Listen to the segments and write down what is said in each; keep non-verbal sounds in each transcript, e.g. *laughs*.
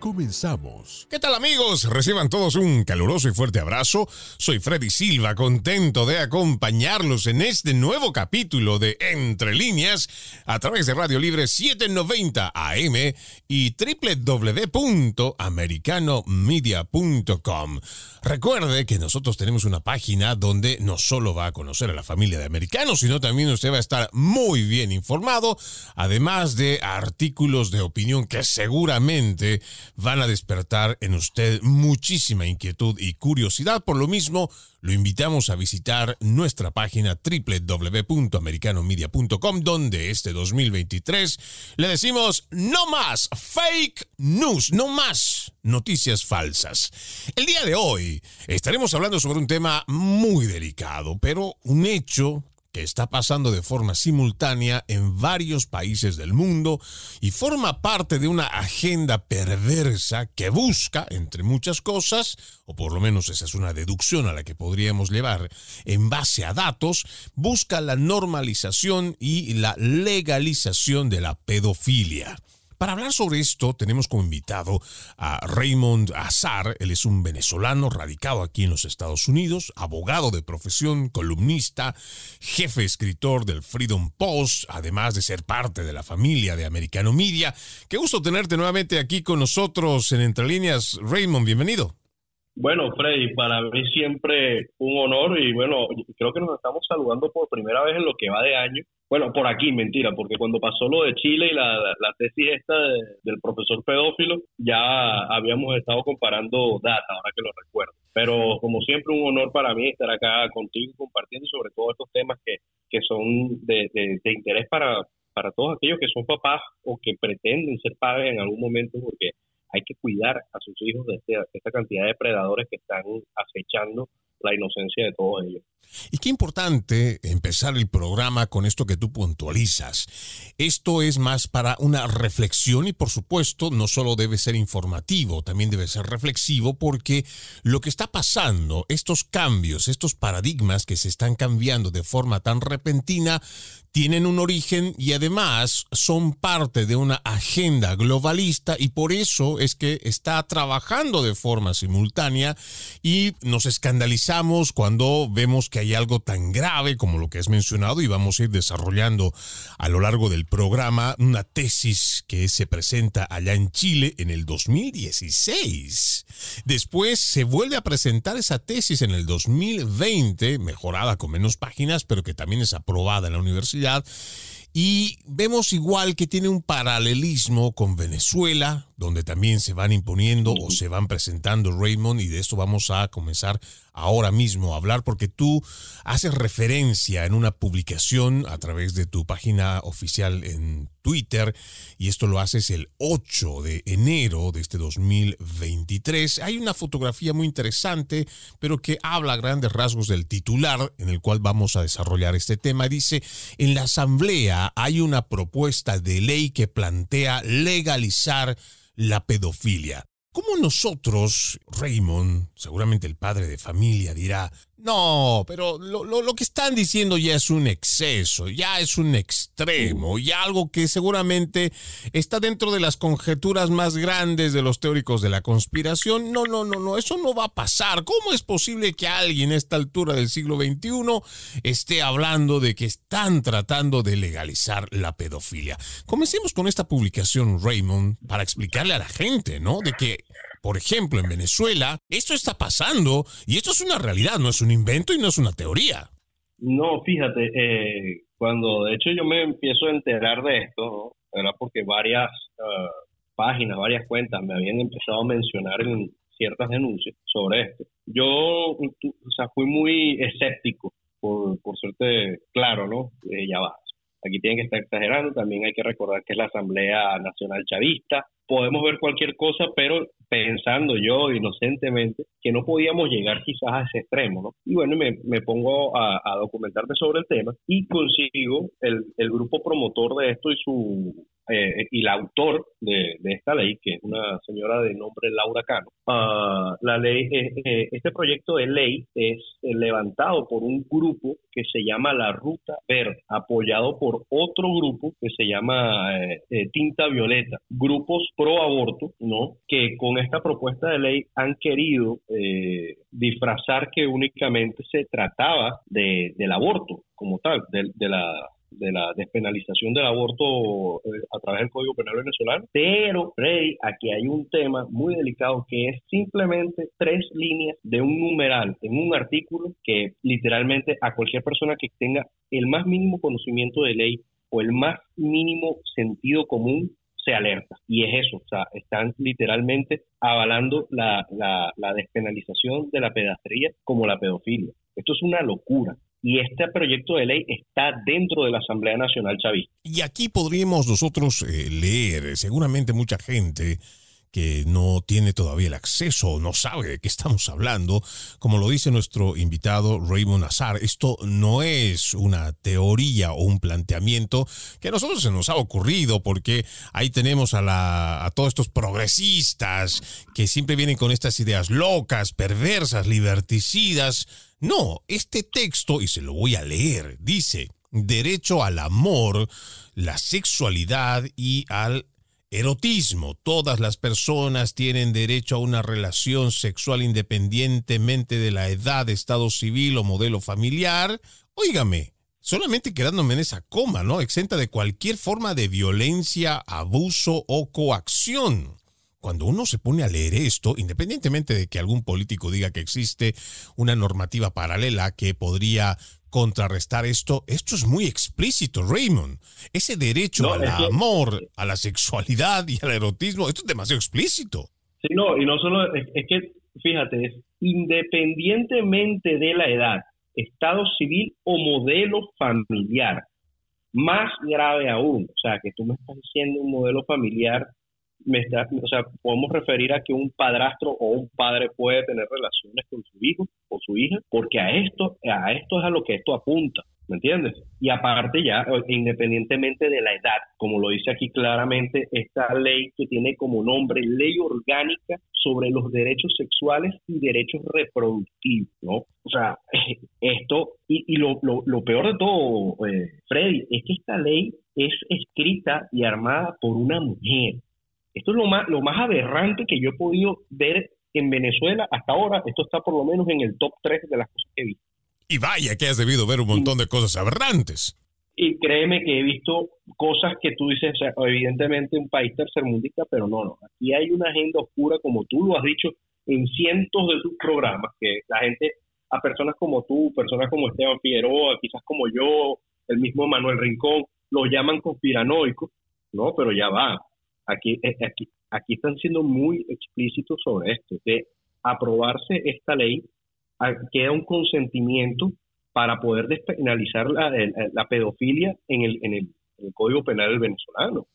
Comenzamos. ¿Qué tal amigos? Reciban todos un caluroso y fuerte abrazo. Soy Freddy Silva, contento de acompañarlos en este nuevo capítulo de Entre líneas a través de Radio Libre 790 AM y www.americanomedia.com. Recuerde que nosotros tenemos una página donde no solo va a conocer a la familia de americanos, sino también usted va a estar muy bien informado, además de artículos de opinión que seguramente van a despertar en usted muchísima inquietud y curiosidad. Por lo mismo, lo invitamos a visitar nuestra página www.americanomedia.com, donde este 2023 le decimos no más fake news, no más noticias falsas. El día de hoy estaremos hablando sobre un tema muy delicado, pero un hecho que está pasando de forma simultánea en varios países del mundo y forma parte de una agenda perversa que busca, entre muchas cosas, o por lo menos esa es una deducción a la que podríamos llevar en base a datos, busca la normalización y la legalización de la pedofilia. Para hablar sobre esto tenemos como invitado a Raymond Azar. Él es un venezolano radicado aquí en los Estados Unidos, abogado de profesión, columnista, jefe escritor del Freedom Post, además de ser parte de la familia de Americano Media. Qué gusto tenerte nuevamente aquí con nosotros en Entre Líneas. Raymond, bienvenido. Bueno, Freddy, para mí siempre un honor y bueno, creo que nos estamos saludando por primera vez en lo que va de año. Bueno, por aquí, mentira, porque cuando pasó lo de Chile y la, la tesis esta del profesor pedófilo, ya habíamos estado comparando data, ahora que lo recuerdo. Pero como siempre, un honor para mí estar acá contigo compartiendo sobre todos estos temas que, que son de, de interés para, para todos aquellos que son papás o que pretenden ser padres en algún momento, porque hay que cuidar a sus hijos de, este, esta cantidad de predadores que están acechando la inocencia de todos ellos. Y qué importante empezar el programa con esto que tú puntualizas. Esto es más para una reflexión y por supuesto no solo debe ser informativo, también debe ser reflexivo porque lo que está pasando, estos cambios, estos paradigmas que se están cambiando de forma tan repentina, tienen un origen y además son parte de una agenda globalista y por eso es que está trabajando de forma simultánea y nos escandalizamos cuando vemos que hay algo tan grave como lo que has mencionado y vamos a ir desarrollando a lo largo del programa una tesis que se presenta allá en Chile en el 2016. Después se vuelve a presentar esa tesis en el 2020, mejorada con menos páginas, pero que también es aprobada en la universidad. Y vemos igual que tiene un paralelismo con Venezuela, donde también se van imponiendo o se van presentando Raymond, y de esto vamos a comenzar ahora mismo a hablar, porque tú haces referencia en una publicación a través de tu página oficial en Twitter, y esto lo haces el 8 de enero de este 2023. Hay una fotografía muy interesante, pero que habla a grandes rasgos del titular en el cual vamos a desarrollar este tema. Dice, en la Asamblea hay una propuesta de ley que plantea legalizar la pedofilia. ¿Cómo nosotros, Raymond, seguramente el padre de familia dirá, no, pero lo, lo, que están diciendo ya es un exceso, ya es un extremo, ya algo que seguramente está dentro de las conjeturas más grandes de los teóricos de la conspiración. No, no, no, no, eso no va a pasar. ¿Cómo es posible que alguien a esta altura del siglo XXI esté hablando de que están tratando de legalizar la pedofilia? Comencemos con esta publicación, Raymond, para explicarle a la gente, ¿no? De que por ejemplo, en Venezuela, esto está pasando y esto es una realidad, no es un invento y no es una teoría. No, fíjate, eh, cuando de hecho yo me empiezo a enterar de esto, era porque varias ah, páginas, varias cuentas me habían empezado a mencionar en ciertas denuncias sobre esto. Yo, o sea, fui muy escéptico, por, por suerte, claro, ¿no? Eh, ya va. Aquí tienen que estar exagerando, también hay que recordar que es la Asamblea Nacional Chavista, podemos ver cualquier cosa, pero pensando yo inocentemente que no podíamos llegar quizás a ese extremo, ¿no? Y bueno, me, me pongo a, documentarme sobre el tema y consigo el, el, grupo promotor de esto y su eh, y la autor de, esta ley, que es una señora de nombre Laura Cano, ah, la ley, eh, este proyecto de ley es levantado por un grupo que se llama la Ruta Verde, apoyado por otro grupo que se llama Tinta Violeta, grupos pro aborto, ¿no? Que con esta propuesta de ley han querido disfrazar que únicamente se trataba de, del aborto como tal, de la de la despenalización del aborto eh, a través del Código Penal venezolano. Pero, Freddy, aquí hay un tema muy delicado que es simplemente tres líneas de un numeral en un artículo que literalmente a cualquier persona que tenga el más mínimo conocimiento de ley o el más mínimo sentido común se alerta. Y es eso, o sea, están literalmente avalando la, la, la despenalización de la pedastría como la pedofilia. Esto es una locura y este proyecto de ley está dentro de la Asamblea Nacional Chavista. Y aquí podríamos nosotros eh, leer, seguramente mucha gente que no tiene todavía el acceso no sabe de qué estamos hablando, como lo dice nuestro invitado Raymond Azar, esto no es una teoría o un planteamiento que a nosotros se nos ha ocurrido, porque ahí tenemos a, la, a todos estos progresistas que siempre vienen con estas ideas locas, perversas, liberticidas, no, este texto, y se lo voy a leer, dice, derecho al amor, la sexualidad y al erotismo. Todas las personas tienen derecho a una relación sexual independientemente de la edad, estado civil o modelo familiar. Óigame, solamente quedándome en esa coma, ¿no? Exenta de cualquier forma de violencia, abuso o coacción cuando uno se pone a leer esto, independientemente de que algún político diga que existe una normativa paralela que podría contrarrestar esto, esto es muy explícito, Raymond. Ese derecho al amor, a la sexualidad y al erotismo, esto es demasiado explícito. Sí, no, y no solo, es, que, fíjate, es independientemente de la edad, estado civil o modelo familiar, más grave aún, o sea, que tú me estás diciendo un modelo familiar me está, o sea, podemos referir a que un padrastro o un padre puede tener relaciones con su hijo o su hija, porque a esto, a esto es a lo que esto apunta. ¿Me entiendes? Y aparte ya, independientemente de la edad, como lo dice aquí claramente, esta ley que tiene como nombre Ley Orgánica sobre los Derechos Sexuales y Derechos Reproductivos, ¿no? O sea, *laughs* esto, y, y lo, lo, lo, peor de todo, eh, Freddy, es que esta ley es escrita y armada por una mujer. Esto es lo más, lo más aberrante que yo he podido ver en Venezuela hasta ahora. Esto está por lo menos en el top 3 de las cosas que he visto. Y vaya que has debido ver un montón de cosas aberrantes. Y créeme que he visto cosas que tú dices, evidentemente un país tercermundista, pero no, no. Aquí hay una agenda oscura, como tú lo has dicho en cientos de tus programas, que la gente, a personas como tú, personas como Esteban Figueroa, quizás como yo, el mismo Manuel Rincón, lo llaman conspiranoico, ¿no? Pero ya va. Aquí, eh, aquí, aquí están siendo muy explícitos sobre esto. De aprobarse esta ley, queda un consentimiento para poder despenalizar la, pedofilia en el, en el el Código Penal venezolano.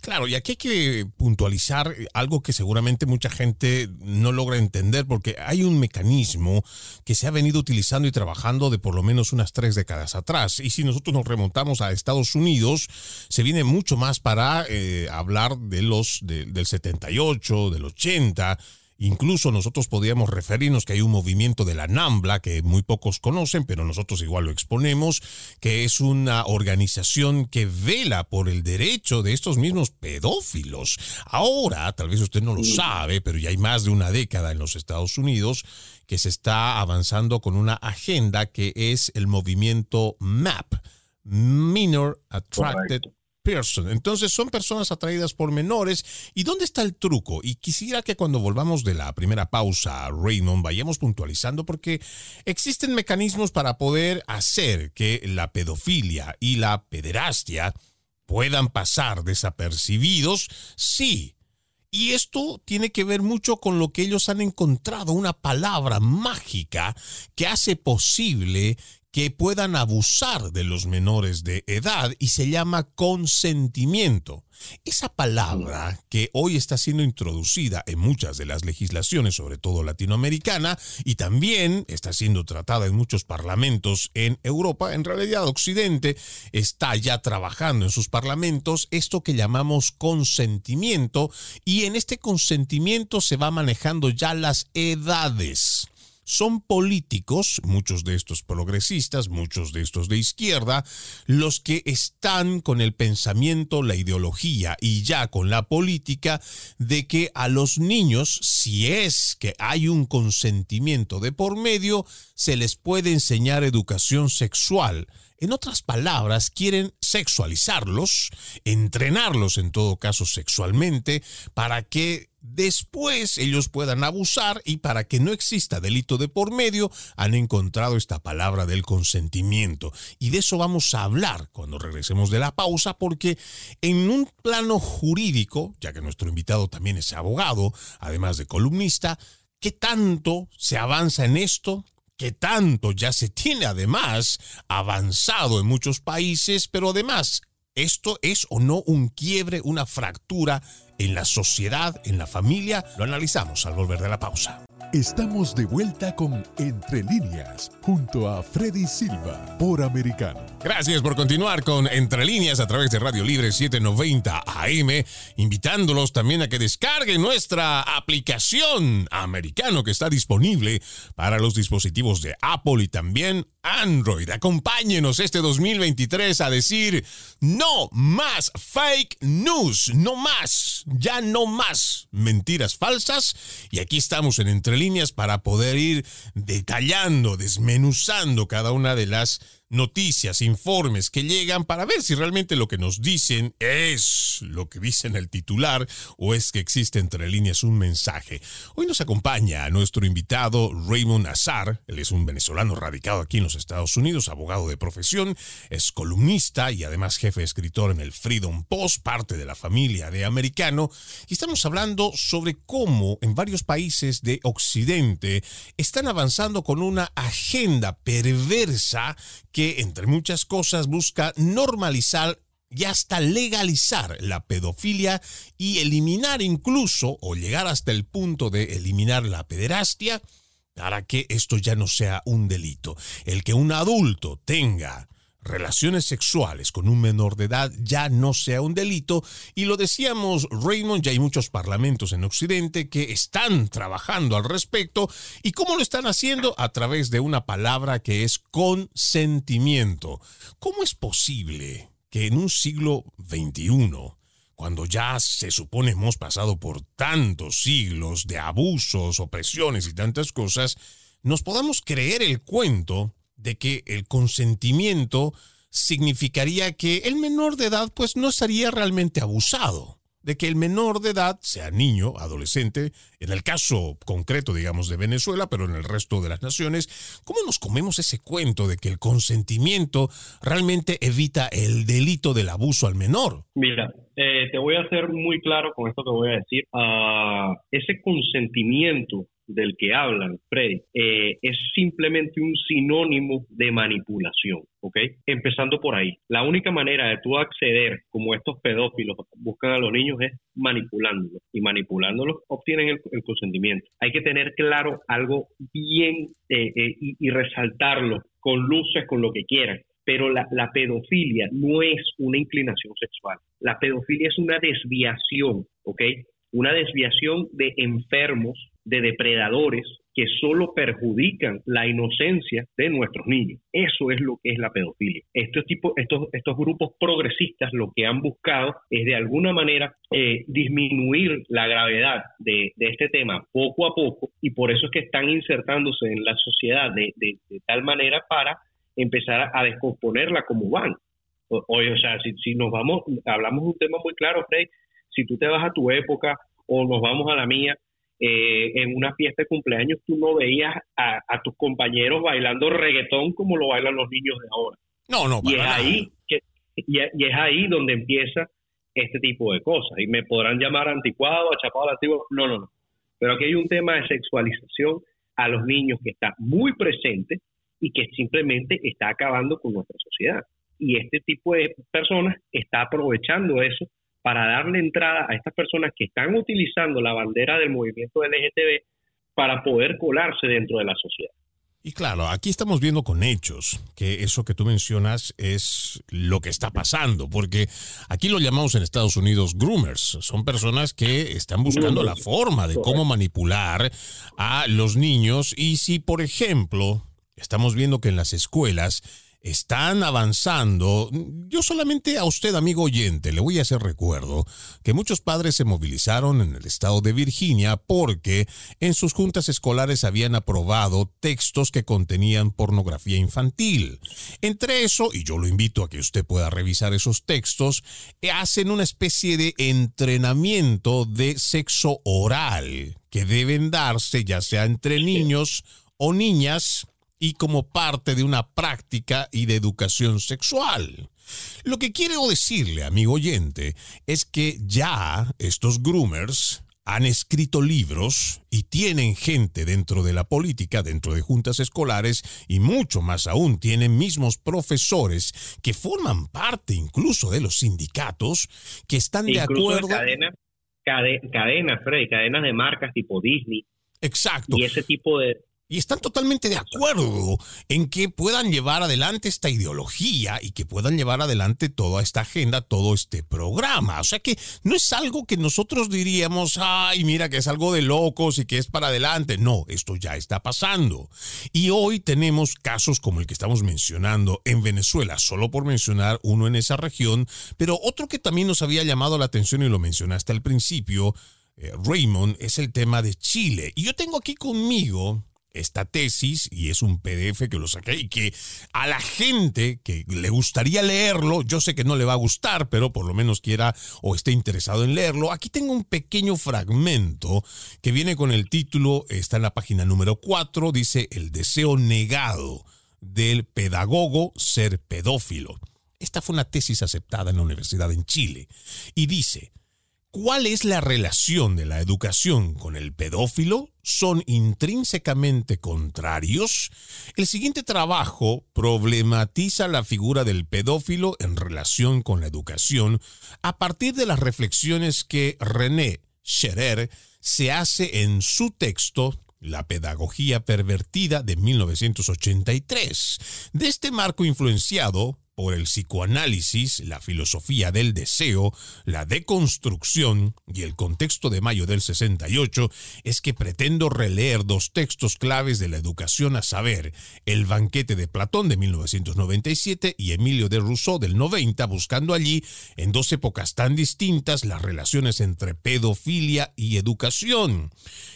Claro, y aquí hay que puntualizar algo que seguramente mucha gente no logra entender, porque hay un mecanismo que se ha venido utilizando y trabajando de por lo menos unas tres décadas atrás. Y si nosotros nos remontamos a Estados Unidos, se viene mucho más para eh, hablar de los del 78, del 80 Incluso nosotros podríamos referirnos que hay un movimiento de la NAMBLA que muy pocos conocen, pero nosotros igual lo exponemos, que es una organización que vela por el derecho de estos mismos pedófilos. Ahora, tal vez usted no lo sabe, pero ya hay más de una década en los Estados Unidos que se está avanzando con una agenda que es el movimiento MAP, Minor Attracted entonces son personas atraídas por menores. ¿Y dónde está el truco? Y quisiera que cuando volvamos de la primera pausa, Raymond, vayamos puntualizando porque existen mecanismos para poder hacer que la pedofilia y la pederastia puedan pasar desapercibidos, sí. Y esto tiene que ver mucho con lo que ellos han encontrado, una palabra mágica que hace posible que puedan abusar de los menores de edad y se llama consentimiento. Esa palabra que hoy está siendo introducida en muchas de las legislaciones, sobre todo latinoamericana, y también está siendo tratada en muchos parlamentos en Europa, en realidad Occidente está ya trabajando en sus parlamentos esto que llamamos consentimiento, y en este consentimiento se va manejando ya las edades son políticos, muchos de estos progresistas, muchos de estos de izquierda, los que están con el pensamiento, la ideología y ya con la política de que a los niños, si es que hay un consentimiento de por medio, se les puede enseñar educación sexual. En otras palabras, quieren sexualizarlos, entrenarlos en todo caso sexualmente, para que después ellos puedan abusar y para que no exista delito de por medio, han encontrado esta palabra del consentimiento. Y de eso vamos a hablar cuando regresemos de la pausa, porque en un plano jurídico, ya que nuestro invitado también es abogado, además de columnista, ¿qué tanto se avanza en esto? ¿Qué tanto ya se tiene además avanzado en muchos países, pero además ¿Esto es o no un quiebre, una fractura en la sociedad, en la familia? Lo analizamos al volver de la pausa. Estamos de vuelta con Entre líneas, junto a Freddy Silva, por Americano. Gracias por continuar con Entre líneas a través de Radio Libre 790 AM, invitándolos también a que descarguen nuestra aplicación Americano que está disponible para los dispositivos de Apple y también Android. Acompáñenos este 2023 a decir no más fake news, no más, ya no más mentiras falsas. Y aquí estamos en Entre líneas para poder ir detallando, desmenuzando cada una de las noticias, informes que llegan para ver si realmente lo que nos dicen es lo que dice en el titular o es que existe entre líneas un mensaje. Hoy nos acompaña nuestro invitado Raymond Azar, él es un venezolano radicado aquí en los Estados Unidos, abogado de profesión, es columnista y además jefe escritor en el Freedom Post, parte de la familia de americano, y estamos hablando sobre cómo en varios países de Occidente están avanzando con una agenda perversa que, entre muchas cosas, busca normalizar y hasta legalizar la pedofilia y eliminar incluso o llegar hasta el punto de eliminar la pederastia para que esto ya no sea un delito. El que un adulto tenga relaciones sexuales con un menor de edad ya no sea un delito y lo decíamos Raymond, ya hay muchos parlamentos en Occidente que están trabajando al respecto y cómo lo están haciendo a través de una palabra que es consentimiento. ¿Cómo es posible que en un siglo XXI cuando ya se supone hemos pasado por tantos siglos de abusos, opresiones y tantas cosas, nos podamos creer el cuento de que el consentimiento significaría que el menor de edad pues no estaría realmente abusado, de que el menor de edad, sea niño, adolescente, en el caso concreto digamos de Venezuela, pero en el resto de las naciones, ¿cómo nos comemos ese cuento de que el consentimiento realmente evita el delito del abuso al menor? Mira, eh, te voy a hacer muy claro con esto que voy a decir. Uh, ese consentimiento del que hablan, Freddy, eh, es simplemente un sinónimo de manipulación, ¿ok? Empezando por ahí. La única manera de tú acceder, como estos pedófilos buscan a los niños, es manipulándolos. Y manipulándolos obtienen el, consentimiento. Hay que tener claro algo bien eh, eh, y, resaltarlo con luces, con lo que quieran pero la, pedofilia no es una inclinación sexual. La pedofilia es una desviación, ¿ok? Una desviación de enfermos de depredadores que solo perjudican la inocencia de nuestros niños. Eso es lo que es la pedofilia. Estos, tipos, estos, estos grupos progresistas lo que han buscado es de alguna manera eh, disminuir la gravedad de, este tema poco a poco y por eso es que están insertándose en la sociedad de, tal manera para empezar a descomponerla como van. Oye, o sea, si, si nos vamos, hablamos de un tema muy claro, Frey, si tú te vas a tu época o nos vamos a la mía, eh, en una fiesta de cumpleaños tú no veías a, tus compañeros bailando reggaetón como lo bailan los niños de ahora. No, no, y es ahí que, y, es ahí donde empieza este tipo de cosas. Y me podrán llamar anticuado, achapado antiguo. No, no, no. Pero aquí hay un tema de sexualización a los niños que está muy presente y que simplemente está acabando con nuestra sociedad. Y este tipo de personas está aprovechando eso para darle entrada a estas personas que están utilizando la bandera del movimiento LGTB para poder colarse dentro de la sociedad. Y claro, aquí estamos viendo con hechos que eso que tú mencionas es lo que está pasando, porque aquí lo llamamos en Estados Unidos groomers, son personas que están buscando la forma de cómo manipular a los niños. Y si, por ejemplo, estamos viendo que en las escuelas están avanzando. Yo solamente a usted, amigo oyente, le voy a hacer recuerdo que muchos padres se movilizaron en el estado de Virginia porque en sus juntas escolares habían aprobado textos que contenían pornografía infantil. Entre eso, y yo lo invito a que usted pueda revisar esos textos, hacen una especie de entrenamiento de sexo oral que deben darse ya sea entre niños o niñas y como parte de una práctica y de educación sexual. Lo que quiero decirle, amigo oyente, es que ya estos groomers han escrito libros y tienen gente dentro de la política, dentro de juntas escolares y mucho más aún tienen mismos profesores que forman parte incluso de los sindicatos que están de acuerdo. Cadenas, cadenas, Freddy, cadenas de marcas tipo Disney. Exacto. Y ese tipo de, y están totalmente de acuerdo en que puedan llevar adelante esta ideología y que puedan llevar adelante toda esta agenda, todo este programa. O sea que no es algo que nosotros diríamos, ay, mira que es algo de locos y que es para adelante. No, esto ya está pasando. Y hoy tenemos casos como el que estamos mencionando en Venezuela, solo por mencionar uno en esa región, pero otro que también nos había llamado la atención y lo mencionaste al principio, eh, Raymond, es el tema de Chile. Y yo tengo aquí conmigo esta tesis y es un PDF que lo saqué y que a la gente que le gustaría leerlo, yo sé que no le va a gustar, pero por lo menos quiera o esté interesado en leerlo, aquí tengo un pequeño fragmento que viene con el título, está en la página número 4, dice El deseo negado del pedagogo ser pedófilo. Esta fue una tesis aceptada en la Universidad en Chile y dice, ¿Cuál es la relación de la educación con el pedófilo? ¿Son intrínsecamente contrarios? El siguiente trabajo problematiza la figura del pedófilo en relación con la educación a partir de las reflexiones que René Scherer se hace en su texto la pedagogía pervertida de 1983. De este marco influenciado por el psicoanálisis, la filosofía del deseo, la deconstrucción y el contexto de mayo del 68, es que pretendo releer dos textos claves de la educación a saber, El banquete de Platón de 1997 y Emilio de Rousseau del 90, buscando allí, en dos épocas tan distintas, las relaciones entre pedofilia y educación.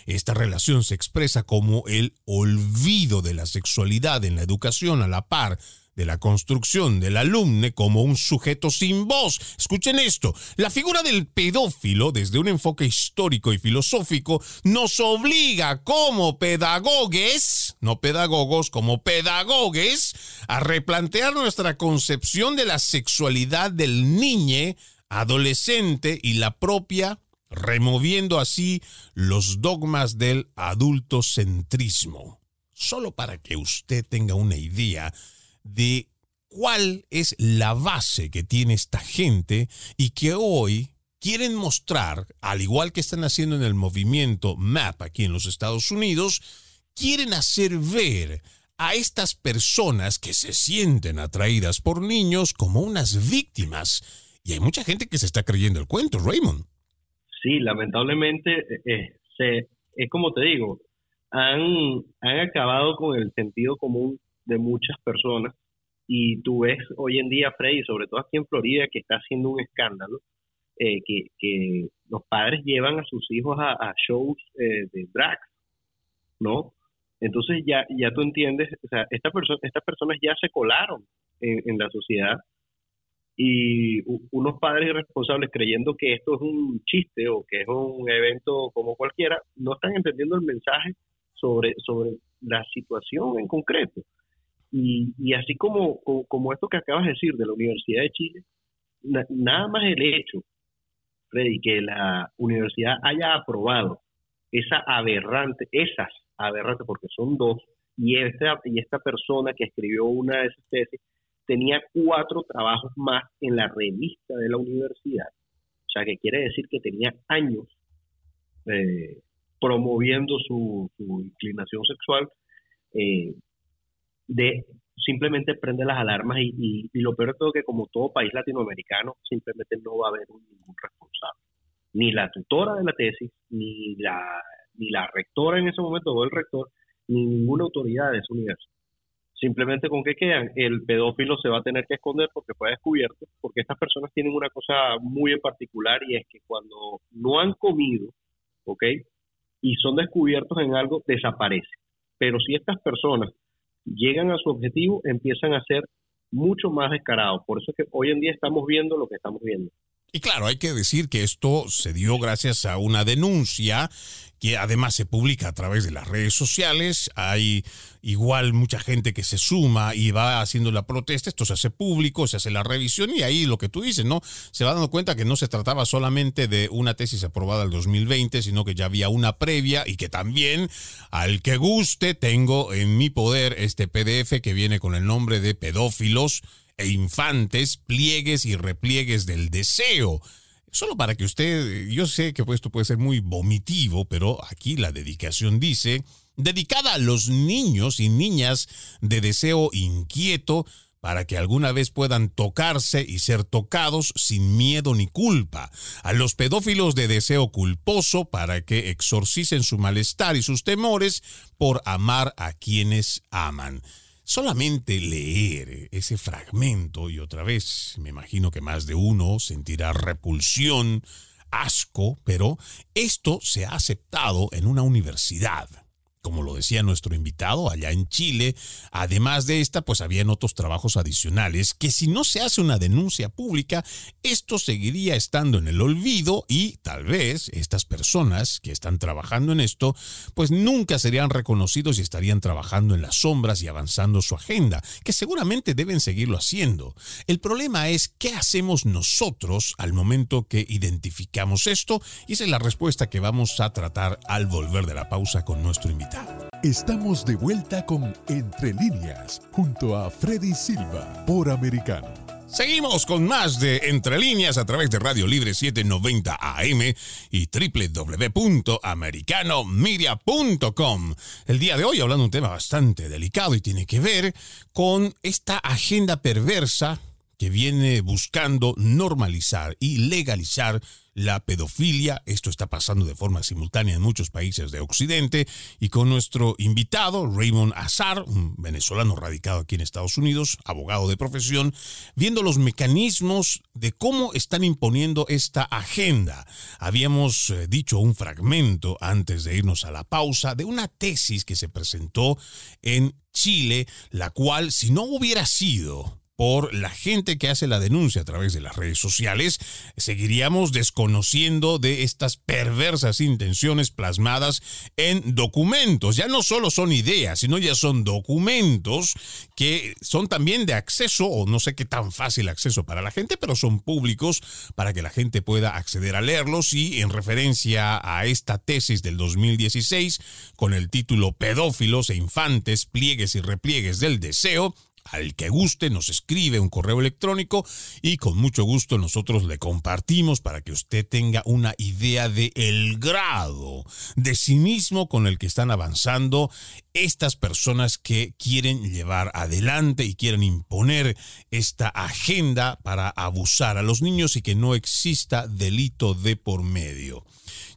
Esta relación se expresa como el olvido de la sexualidad en la educación a la par de la construcción del alumne como un sujeto sin voz. Escuchen esto, la figura del pedófilo desde un enfoque histórico y filosófico nos obliga como pedagogues, no pedagogos, como pedagogues, a replantear nuestra concepción de la sexualidad del niño, adolescente y la propia removiendo así los dogmas del adultocentrismo. Solo para que usted tenga una idea de cuál es la base que tiene esta gente y que hoy quieren mostrar, al igual que están haciendo en el movimiento MAP aquí en los Estados Unidos, quieren hacer ver a estas personas que se sienten atraídas por niños como unas víctimas. Y hay mucha gente que se está creyendo el cuento, Raymond. Sí, lamentablemente, eh, se, es como te digo, han, han acabado con el sentido común de muchas personas y tú ves hoy en día, Freddy, sobre todo aquí en Florida, que está haciendo un escándalo, eh, que, los padres llevan a sus hijos a, shows eh, de drag, ¿no? Entonces ya, ya tú entiendes, o sea, esta persona, estas personas ya se colaron en, la sociedad y unos padres irresponsables creyendo que esto es un chiste o que es un evento como cualquiera, no están entendiendo el mensaje sobre, sobre la situación en concreto. Y, así como, como, esto que acabas de decir de la Universidad de Chile, nada más el hecho, Freddy, que la universidad haya aprobado esa aberrante, esas aberrantes, porque son dos, Y esta, y esta persona que escribió una de esas tesis tenía cuatro trabajos más en la revista de la universidad. O sea, que quiere decir que tenía años eh, promoviendo su, inclinación sexual, eh, de simplemente prende las alarmas y, lo peor de todo que como todo país latinoamericano, simplemente no va a haber ningún responsable. Ni la tutora de la tesis, ni la, ni la rectora en ese momento, o el rector, ni ninguna autoridad de esa universidad. Simplemente con que quedan, el pedófilo se va a tener que esconder porque fue descubierto, porque estas personas tienen una cosa muy en particular y es que cuando no han comido, ¿ok? Y son descubiertos en algo, desaparecen. Pero si estas personas llegan a su objetivo, empiezan a ser mucho más descarados. Por eso es que hoy en día estamos viendo lo que estamos viendo. Y claro, hay que decir que esto se dio gracias a una denuncia que además se publica a través de las redes sociales. Hay igual mucha gente que se suma y va haciendo la protesta. Esto se hace público, se hace la revisión y ahí lo que tú dices, ¿no? Se va dando cuenta que no se trataba solamente de una tesis aprobada el 2020, sino que ya había una previa y que también al que guste tengo en mi poder este PDF que viene con el nombre de pedófilos e infantes, pliegues y repliegues del deseo. Solo para que usted, yo sé que esto puede ser muy vomitivo, pero aquí la dedicación dice, dedicada a los niños y niñas de deseo inquieto, para que alguna vez puedan tocarse y ser tocados sin miedo ni culpa, a los pedófilos de deseo culposo para que exorcicen su malestar y sus temores por amar a quienes aman. Solamente leer ese fragmento y otra vez, me imagino que más de uno sentirá repulsión, asco, pero esto se ha aceptado en una universidad como lo decía nuestro invitado, allá en Chile, además de esta, pues habían otros trabajos adicionales que si no se hace una denuncia pública, esto seguiría estando en el olvido y tal vez estas personas que están trabajando en esto, pues nunca serían reconocidos y estarían trabajando en las sombras y avanzando su agenda, que seguramente deben seguirlo haciendo. El problema es qué hacemos nosotros al momento que identificamos esto y esa es la respuesta que vamos a tratar al volver de la pausa con nuestro invitado. Estamos de vuelta con Entre líneas junto a Freddy Silva por Americano. Seguimos con más de Entre líneas a través de Radio Libre 790 AM y www.americanomedia.com. El día de hoy hablando de un tema bastante delicado y tiene que ver con esta agenda perversa que viene buscando normalizar y legalizar la pedofilia. Esto está pasando de forma simultánea en muchos países de Occidente y con nuestro invitado Raymond Azar, un venezolano radicado aquí en Estados Unidos, abogado de profesión, viendo los mecanismos de cómo están imponiendo esta agenda. Habíamos eh, dicho un fragmento antes de irnos a la pausa de una tesis que se presentó en Chile, la cual si no hubiera sido por la gente que hace la denuncia a través de las redes sociales, seguiríamos desconociendo de estas perversas intenciones plasmadas en documentos. Ya no solo son ideas, sino ya son documentos que son también de acceso, o no sé qué tan fácil acceso para la gente, pero son públicos para que la gente pueda acceder a leerlos y en referencia a esta tesis del 2016 con el título Pedófilos e infantes, pliegues y repliegues del deseo, al que guste nos escribe un correo electrónico y con mucho gusto nosotros le compartimos para que usted tenga una idea de el grado de cinismo con el que están avanzando estas personas que quieren llevar adelante y quieren imponer esta agenda para abusar a los niños y que no exista delito de por medio.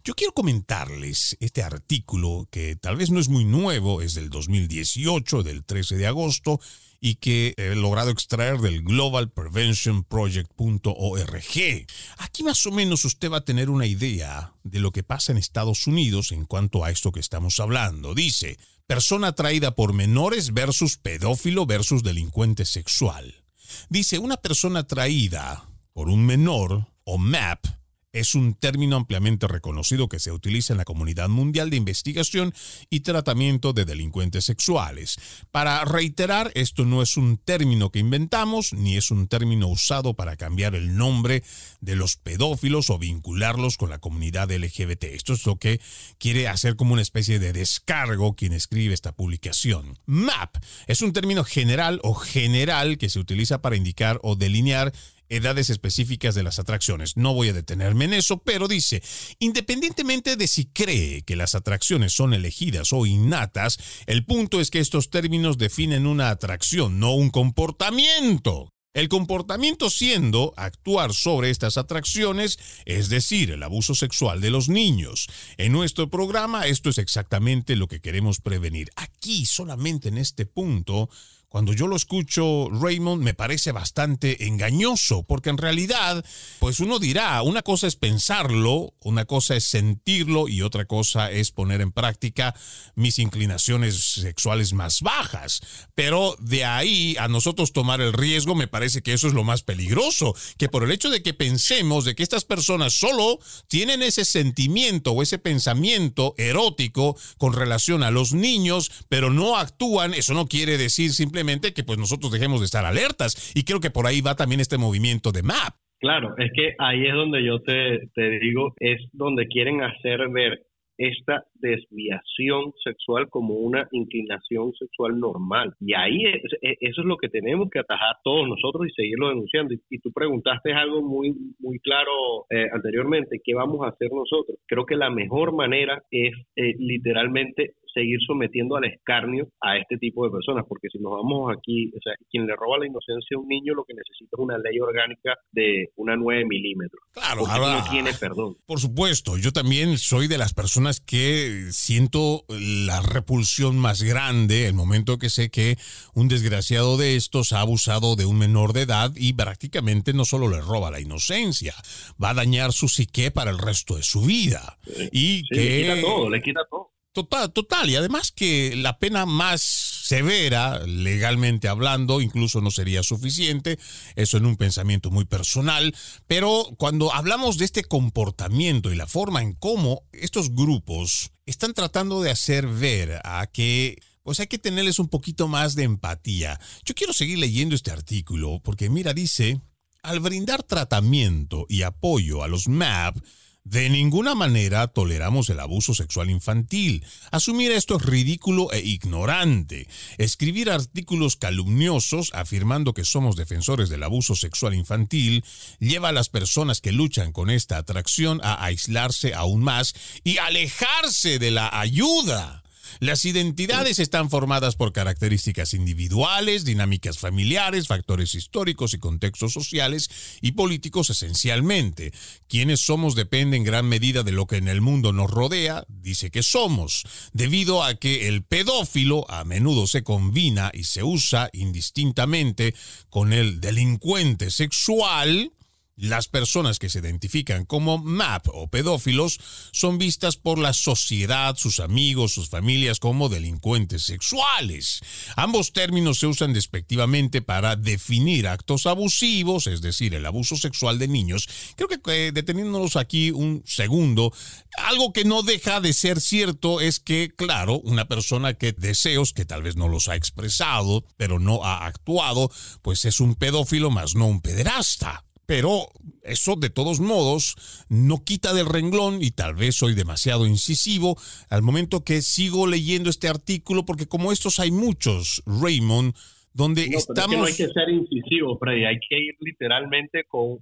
Yo quiero comentarles este artículo que tal vez no es muy nuevo, es del 2018, del 13 de agosto, y que he logrado extraer del globalpreventionproject.org. Aquí más o menos usted va a tener una idea de lo que pasa en Estados Unidos en cuanto a esto que estamos hablando. Dice, persona atraída por menores versus pedófilo versus delincuente sexual. Dice, una persona atraída por un menor o MAP es un término ampliamente reconocido que se utiliza en la comunidad mundial de investigación y tratamiento de delincuentes sexuales. Para reiterar, esto no es un término que inventamos, ni es un término usado para cambiar el nombre de los pedófilos o vincularlos con la comunidad LGBT. Esto es lo que quiere hacer como una especie de descargo quien escribe esta publicación. MAP es un término general o general que se utiliza para indicar o delinear edades específicas de las atracciones. No voy a detenerme en eso, pero dice, independientemente de si cree que las atracciones son elegidas o innatas, el punto es que estos términos definen una atracción, no un comportamiento. El comportamiento siendo actuar sobre estas atracciones, es decir, el abuso sexual de los niños. En nuestro programa esto es exactamente lo que queremos prevenir. Aquí, solamente en este punto, cuando yo lo escucho, Raymond, me parece bastante engañoso, porque en realidad, pues uno dirá, una cosa es pensarlo, una cosa es sentirlo y otra cosa es poner en práctica mis inclinaciones sexuales más bajas. Pero de ahí a nosotros tomar el riesgo, me parece que eso es lo más peligroso, que por el hecho de que pensemos de que estas personas solo tienen ese sentimiento o ese pensamiento erótico con relación a los niños, pero no actúan, eso no quiere decir simplemente que pues nosotros dejemos de estar alertas. Y creo que por ahí va también este movimiento de MAP. Claro, es que ahí es donde yo te, te digo, es donde quieren hacer ver esta desviación sexual como una inclinación sexual normal. Y ahí eso es lo que tenemos que atajar todos nosotros y seguirlo denunciando. Y, tú preguntaste algo muy, muy claro eh, anteriormente, ¿qué vamos a hacer nosotros? Creo que la mejor manera es eh, literalmente seguir sometiendo al escarnio a este tipo de personas, porque si nos vamos aquí, o sea, quien le roba la inocencia a un niño lo que necesita es una ley orgánica de una 9 milímetros. Claro, no tiene perdón. Por supuesto, yo también soy de las personas que siento la repulsión más grande el momento que sé que un desgraciado de estos ha abusado de un menor de edad y prácticamente no solo le roba la inocencia, va a dañar su psique para el resto de su vida. Y que... Le quita todo, le quita todo. Total, total. Y además que la pena más severa, legalmente hablando, incluso no sería suficiente. Eso en un pensamiento muy personal. Pero cuando hablamos de este comportamiento y la forma en cómo estos grupos están tratando de hacer ver a que pues hay que tenerles un poquito más de empatía. Yo quiero seguir leyendo este artículo porque mira, dice, al brindar tratamiento y apoyo a los MAP, de ninguna manera toleramos el abuso sexual infantil. Asumir esto es ridículo e ignorante. Escribir artículos calumniosos afirmando que somos defensores del abuso sexual infantil lleva a las personas que luchan con esta atracción a aislarse aún más y alejarse de la ayuda. Las identidades están formadas por características individuales, dinámicas familiares, factores históricos y contextos sociales y políticos esencialmente. Quienes somos depende en gran medida de lo que en el mundo nos rodea, dice que somos, debido a que el pedófilo a menudo se combina y se usa indistintamente con el delincuente sexual, las personas que se identifican como MAP o pedófilos son vistas por la sociedad, sus amigos, sus familias como delincuentes sexuales. Ambos términos se usan despectivamente para definir actos abusivos, es decir, el abuso sexual de niños. Creo que eh, deteniéndonos aquí un segundo, algo que no deja de ser cierto es que, claro, una persona que deseos, que tal vez no los ha expresado, pero no ha actuado, pues es un pedófilo más no un pederasta. Pero eso de todos modos no quita del renglón y tal vez soy demasiado incisivo al momento que sigo leyendo este artículo porque como estos hay muchos, Raymond, donde estamos... no hay que ser incisivo, Freddy, hay que ir literalmente con,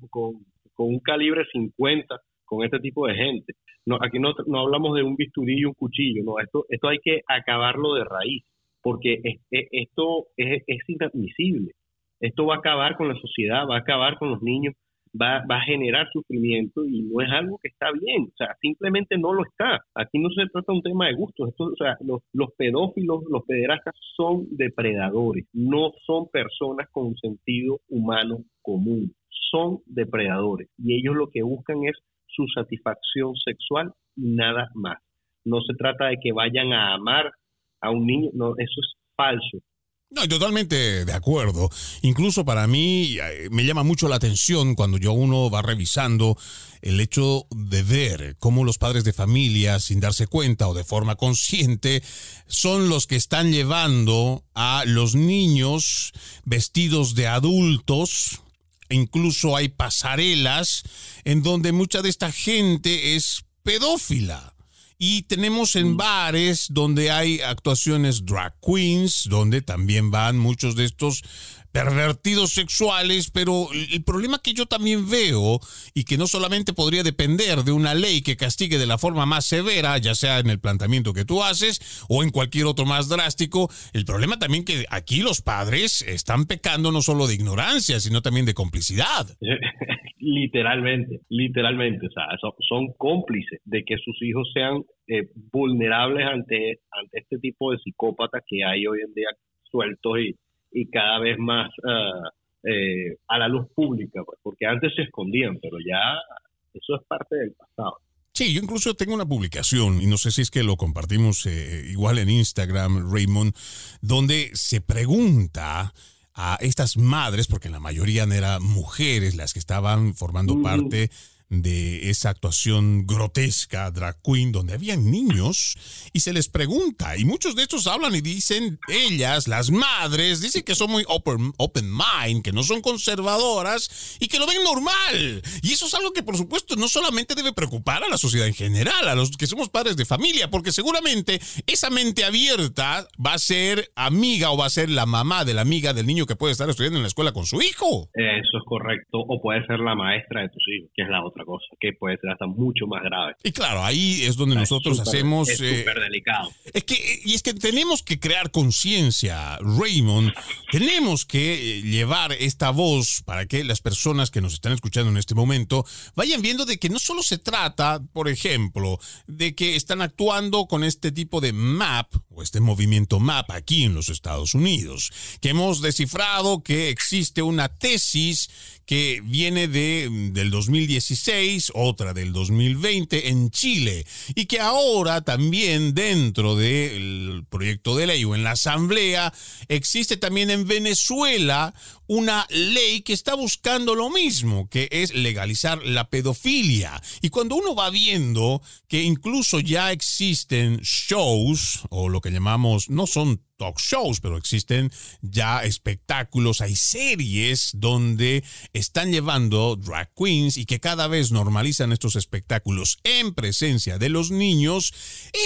un calibre 50 con este tipo de gente. No, aquí no, no hablamos de un bisturí y un cuchillo, no, esto, esto hay que acabarlo de raíz, porque esto es, es inadmisible. Esto va a acabar con la sociedad, va a acabar con los niños, va, va a generar sufrimiento y no es algo que está bien, o sea, simplemente no lo está. Aquí no se trata de un tema de gusto, esto, o sea, los, los pedófilos, los pederastas son depredadores, no son personas con un sentido humano común, son depredadores y ellos lo que buscan es su satisfacción sexual y nada más. No se trata de que vayan a amar a un niño, no, eso es falso No, totalmente de acuerdo. Incluso para mí eh, me llama mucho la atención cuando yo uno va revisando el hecho de ver cómo los padres de familia, sin darse cuenta o de forma consciente, son los que están llevando a los niños vestidos de adultos. Incluso hay pasarelas en donde mucha de esta gente es pedófila. Y tenemos en mm. bares donde hay actuaciones drag queens, donde también van muchos de estos pervertidos sexuales, pero el problema que yo también veo y que no solamente podría depender de una ley que castigue de la forma más severa, ya sea en el planteamiento que tú haces o en cualquier otro más drástico, el problema también que aquí los padres están pecando no solo de ignorancia, sino también de complicidad. *laughs* literalmente, literalmente, o sea, son, cómplices de que sus hijos sean eh, vulnerables ante, ante este tipo de psicópatas que hay hoy en día sueltos y, y cada vez más ah, eh, a la luz pública, pues, porque antes se escondían, pero ya eso es parte del pasado. Sí, yo incluso tengo una publicación, y no sé si es que lo compartimos eh, igual en Instagram, Raymond, donde se pregunta a estas madres, porque la mayoría eran mujeres las que estaban formando parte de esa actuación grotesca, drag queen, donde habían niños y se les pregunta, y muchos de estos hablan y dicen, ellas, las madres, dicen que son muy open, open mind, que no son conservadoras y que lo ven normal. Y eso es algo que por supuesto no solamente debe preocupar a la sociedad en general, a los que somos padres de familia, porque seguramente esa mente abierta va a ser amiga o va a ser la mamá de la amiga del niño que puede estar estudiando en la escuela con su hijo. Eso es correcto, o puede ser la maestra de tus hijos, que es la otra cosa, que puede ser hasta mucho más grave. Y claro, ahí es donde nosotros hacemos... Es eh, súper delicado. Es que, y es que tenemos que crear conciencia, Raymond, tenemos que eh, llevar esta voz para que las personas que nos están escuchando en este momento vayan viendo de que no solo se trata, por ejemplo, de que están actuando con este tipo de MAP o este movimiento MAP aquí en los Estados Unidos, que hemos descifrado que existe una tesis que viene de, del 2016, otra del 2020 en Chile, y que ahora también dentro del proyecto de ley o en la Asamblea existe también en Venezuela una ley que está buscando lo mismo, que es legalizar la pedofilia. Y cuando uno va viendo que incluso ya existen shows, o lo que llamamos, no son talk shows, pero existen ya espectáculos, hay series donde están llevando drag queens y que cada vez normalizan estos espectáculos en presencia de los niños,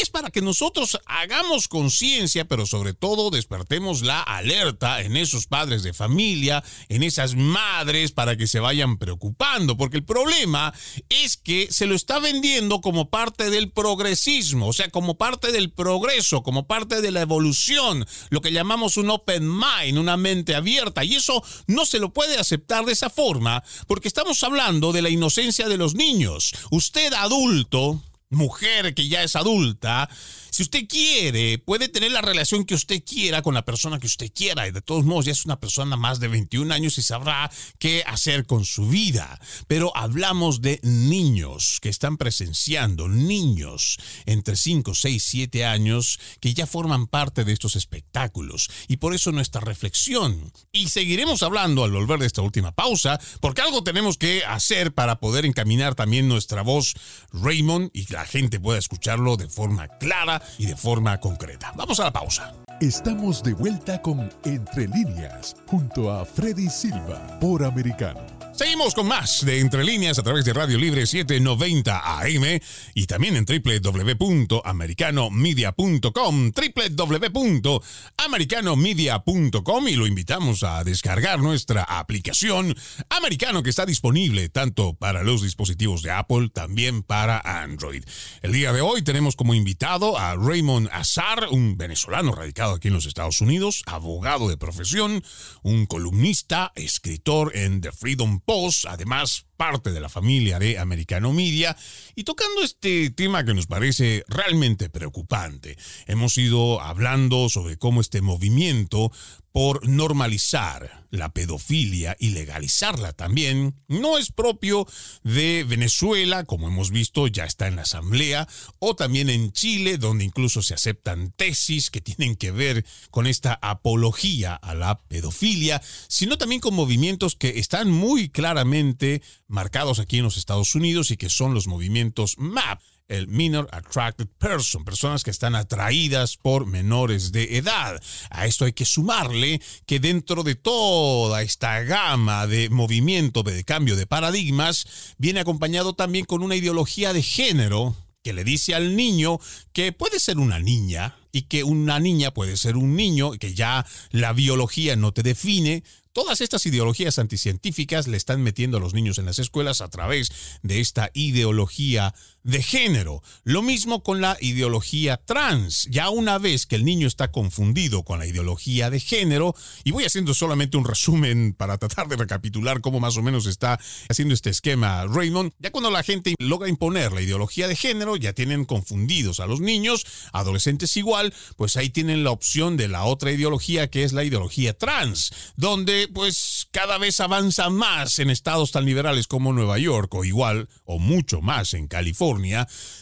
es para que nosotros hagamos conciencia, pero sobre todo despertemos la alerta en esos padres de familia, en esas madres, para que se vayan preocupando, porque el problema es que se lo está vendiendo como parte del progresismo, o sea, como parte del progreso, como parte de la evolución lo que llamamos un open mind, una mente abierta. Y eso no se lo puede aceptar de esa forma porque estamos hablando de la inocencia de los niños. Usted adulto, mujer que ya es adulta, si usted quiere, puede tener la relación que usted quiera con la persona que usted quiera y de todos modos ya es una persona más de 21 años y sabrá qué hacer con su vida. Pero hablamos de niños que están presenciando, niños entre 5, 6, 7 años que ya forman parte de estos espectáculos. Y por eso nuestra reflexión. Y seguiremos hablando al volver de esta última pausa, porque algo tenemos que hacer para poder encaminar también nuestra voz, Raymond, y la gente pueda escucharlo de forma clara y de forma concreta. Vamos a la pausa. Estamos de vuelta con Entre líneas junto a Freddy Silva por Americano. Seguimos con más de Entre Líneas a través de Radio Libre 790 AM y también en www.americanomedia.com, www.americanomedia.com y lo invitamos a descargar nuestra aplicación Americano que está disponible tanto para los dispositivos de Apple, también para Android. El día de hoy tenemos como invitado a Raymond Azar, un venezolano radicado aquí en los Estados Unidos, abogado de profesión, un columnista, escritor en The Freedom Post, además parte de la familia de Americano Media y tocando este tema que nos parece realmente preocupante. Hemos ido hablando sobre cómo este movimiento por normalizar la pedofilia y legalizarla también, no es propio de Venezuela, como hemos visto ya está en la Asamblea, o también en Chile, donde incluso se aceptan tesis que tienen que ver con esta apología a la pedofilia, sino también con movimientos que están muy claramente marcados aquí en los Estados Unidos y que son los movimientos MAP el Minor Attracted Person, personas que están atraídas por menores de edad. A esto hay que sumarle que dentro de toda esta gama de movimiento de cambio de paradigmas, viene acompañado también con una ideología de género que le dice al niño que puede ser una niña y que una niña puede ser un niño, que ya la biología no te define, Todas estas ideologías anticientíficas le están metiendo a los niños en las escuelas a través de esta ideología de género. Lo mismo con la ideología trans. Ya una vez que el niño está confundido con la ideología de género, y voy haciendo solamente un resumen para tratar de recapitular cómo más o menos está haciendo este esquema Raymond, ya cuando la gente logra imponer la ideología de género, ya tienen confundidos a los niños, adolescentes igual, pues ahí tienen la opción de la otra ideología que es la ideología trans, donde pues cada vez avanza más en estados tan liberales como Nueva York o igual o mucho más en California,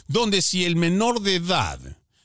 donde si el menor de edad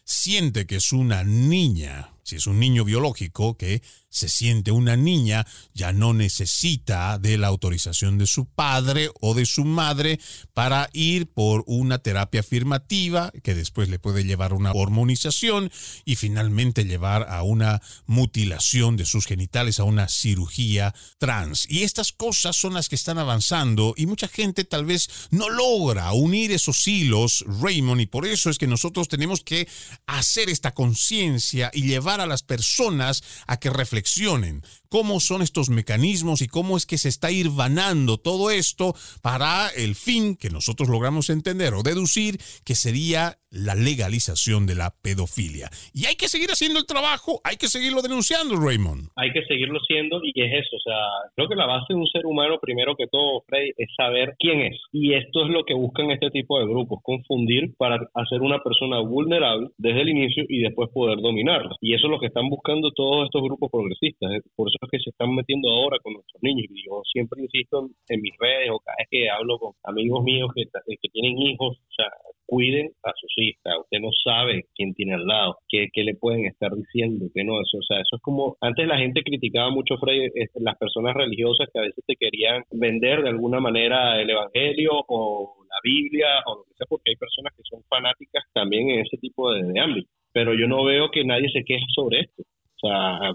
siente que es una niña, si es un niño biológico que se siente una niña, ya no necesita de la autorización de su padre o de su madre para ir por una terapia afirmativa que después le puede llevar a una hormonización y finalmente llevar a una mutilación de sus genitales, a una cirugía trans. Y estas cosas son las que están avanzando y mucha gente tal vez no logra unir esos hilos, Raymond, y por eso es que nosotros tenemos que hacer esta conciencia y llevar a las personas a que reflexionen reflexionen cómo son estos mecanismos y cómo es que se está ir vanando todo esto para el fin que nosotros logramos entender o deducir que sería la legalización de la pedofilia. Y hay que seguir haciendo el trabajo, hay que seguirlo denunciando, Raymond. Hay que seguirlo siendo y es eso, o sea, creo que la base de un ser humano, primero que todo, Frey, es saber quién es. Y esto es lo que buscan este tipo de grupos, confundir para hacer una persona vulnerable desde el inicio y después poder dominarla. Y eso es lo que están buscando todos estos grupos progresistas. ¿eh? Por eso que se están metiendo ahora con nuestros niños. Y yo siempre insisto en, mis redes o cada vez que hablo con amigos míos que, que tienen hijos, o sea, cuiden a sus hijas. Usted no sabe quién tiene al lado, qué, qué le pueden estar diciendo, que no. Eso, o sea, eso es como. Antes la gente criticaba mucho, Frey, este, las personas religiosas que a veces te querían vender de alguna manera el evangelio o la Biblia o lo que sea, porque hay personas que son fanáticas también en ese tipo de, de ámbito. Pero yo no veo que nadie se queje sobre esto. O sea,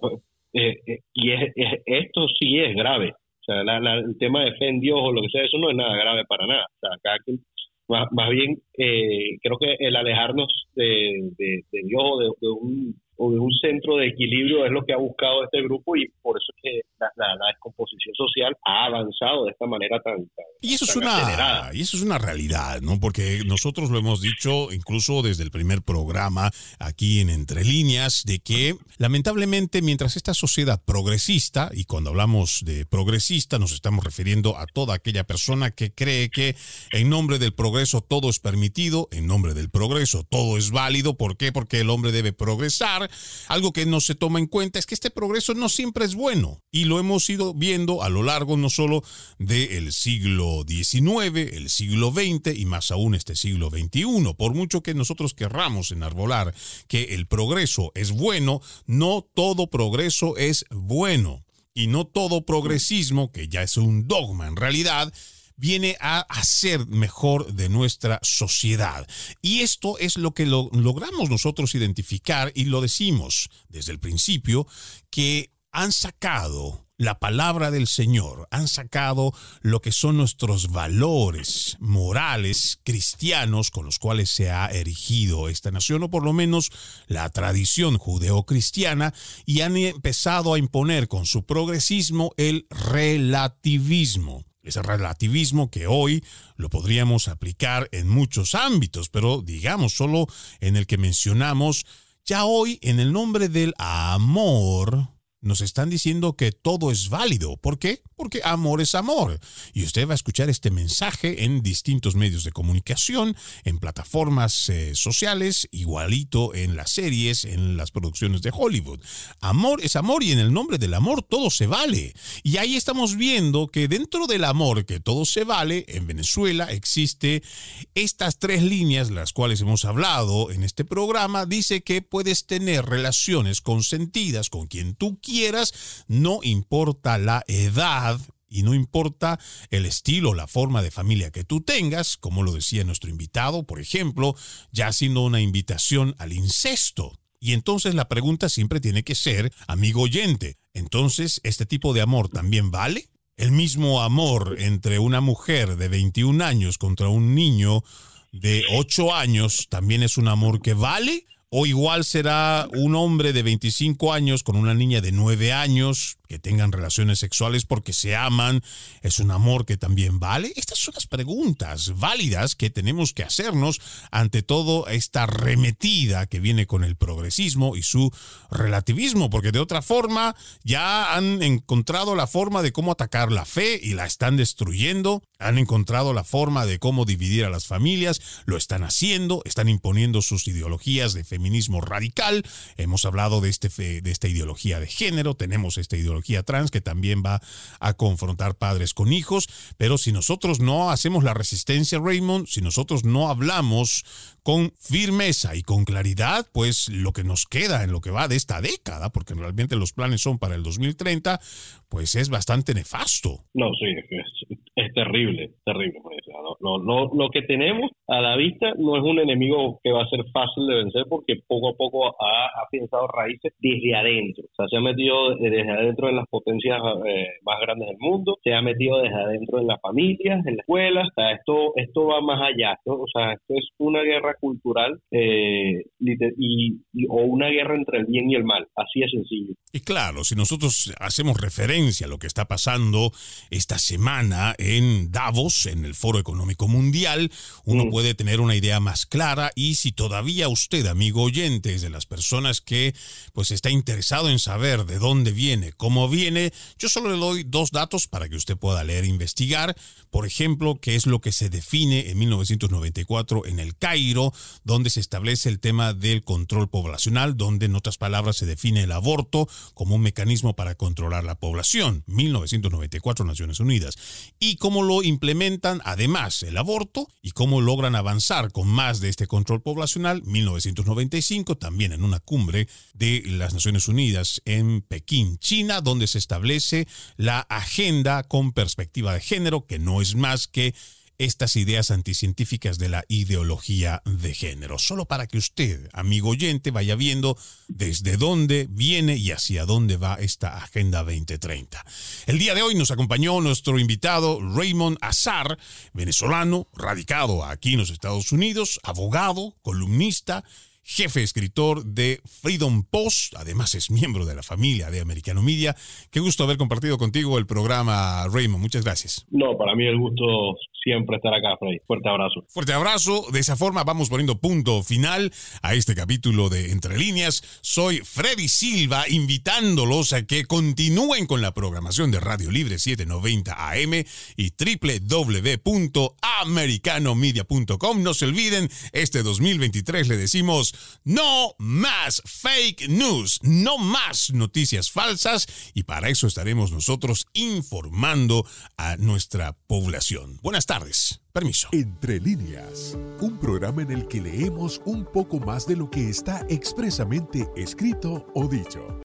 eh, eh, y es, esto sí es grave. O sea, el tema de fe en Dios o lo que sea, eso no es nada grave para nada. O sea, cada quien más, bien eh, creo que el alejarnos de, de, de Dios o de, un o de un centro de equilibrio es lo que ha buscado este grupo y por eso es que la, descomposición social ha avanzado de esta manera tan, y eso es una y eso es una realidad no porque nosotros lo hemos dicho incluso desde el primer programa aquí en entre líneas de que lamentablemente mientras esta sociedad progresista y cuando hablamos de progresista nos estamos refiriendo a toda aquella persona que cree que en nombre del progreso todo es permitido en nombre del progreso todo es válido. ¿por qué? porque el hombre debe progresar algo que no se toma en cuenta es que este progreso no siempre es bueno y lo hemos ido viendo a lo largo no solo del siglo XIX, el siglo XX y más aún este siglo XXI. Por mucho que nosotros querramos enarbolar que el progreso es bueno, no todo progreso es bueno. Y no todo progresismo, que ya es un dogma en realidad, viene a hacer mejor de nuestra sociedad. Y esto es lo que logramos nosotros identificar y lo decimos desde el principio, que han sacado la palabra del Señor, han sacado lo que son nuestros valores morales cristianos con los cuales se ha erigido esta nación, o por lo menos la tradición judeocristiana, y han empezado a imponer con su progresismo el relativismo ese relativismo que hoy lo podríamos aplicar en muchos ámbitos, pero digamos solo en el que mencionamos, ya hoy en el nombre del amor nos están diciendo que todo es válido. ¿Por qué? Porque amor es amor. Y usted va a escuchar este mensaje en distintos medios de comunicación, en plataformas eh, sociales, igualito en las series, en las producciones de Hollywood. Amor es amor y en el nombre del amor todo se vale. Y ahí estamos viendo que dentro del amor que todo se vale, en Venezuela existe estas tres líneas, las cuales hemos hablado en este programa, dice que puedes tener relaciones consentidas con quien tú quieras, no importa la edad y no importa el estilo, la forma de familia que tú tengas, como lo decía nuestro invitado, por ejemplo, ya haciendo una invitación al incesto. Y entonces la pregunta siempre tiene que ser, amigo oyente, entonces, ¿este tipo de amor también vale? El mismo amor entre una mujer de 21 años contra un niño de 8 años también es un amor que vale? ¿O igual será un hombre de 25 años con una niña de 9 años? Que tengan relaciones sexuales porque se aman, es un amor que también vale. Estas son las preguntas válidas que tenemos que hacernos ante todo esta remetida que viene con el progresismo y su relativismo, porque de otra forma ya han encontrado la forma de cómo atacar la fe y la están destruyendo, han encontrado la forma de cómo dividir a las familias, lo están haciendo, están imponiendo sus ideologías de feminismo radical, hemos hablado de, este de esta ideología de género, tenemos esta ideología trans que también va a confrontar padres con hijos, pero si nosotros no hacemos la resistencia, Raymond, si nosotros no hablamos con firmeza y con claridad, pues lo que nos queda en lo que va de esta década, porque realmente los planes son para el 2030, pues es bastante nefasto. No, sí, es, es terrible, terrible. No, no, lo que tenemos a la vista no es un enemigo que va a ser fácil de vencer porque poco a poco ha, ha pensado raíces desde adentro. O sea, se ha metido desde adentro en las potencias eh, más grandes del mundo, se ha metido desde adentro en las familias, en las escuelas. O sea, esto, esto va más allá. O sea, esto es una guerra cultural eh, y, o una guerra entre el bien y el mal. Así es sencillo. Y claro, si nosotros hacemos referencia a lo que está pasando esta semana en Davos, en el Foro Económico Mundial, uno mm. puede tener una idea más clara y si todavía usted, amigo oyente, es de las personas que pues está interesado en saber de dónde viene, cómo viene, yo solo le doy dos datos para que usted pueda leer e investigar. Por ejemplo, qué es lo que se define en 1994 en el Cairo, donde se establece el tema del control poblacional, donde en otras palabras se define el aborto como un mecanismo para controlar la población, 1994 Naciones Unidas, y cómo lo implementan además el aborto y cómo logran avanzar con más de este control poblacional, 1995 también en una cumbre de las Naciones Unidas en Pekín, China, donde se establece la agenda con perspectiva de género, que no es más que estas ideas anticientíficas de la ideología de género. Solo para que usted, amigo oyente, vaya viendo desde dónde viene y hacia dónde va esta Agenda 2030. El día de hoy nos acompañó nuestro invitado Raymond Azar, venezolano, radicado aquí en los Estados Unidos, abogado, columnista, jefe escritor de Freedom Post, además es miembro de la familia de Americano Media. Qué gusto haber compartido contigo el programa, Raymond. Muchas gracias. No, para mí el gusto siempre estar acá, Freddy. Fuerte abrazo. Fuerte abrazo. De esa forma vamos poniendo punto final a este capítulo de Entre Líneas. Soy Freddy Silva, invitándolos a que continúen con la programación de Radio Libre 790 AM y www.americanomedia.com. No se olviden, este 2023 le decimos no más fake news, no más noticias falsas y para eso estaremos nosotros informando a nuestra población. Buenas tardes. Permiso. Entre líneas, un programa en el que leemos un poco más de lo que está expresamente escrito o dicho.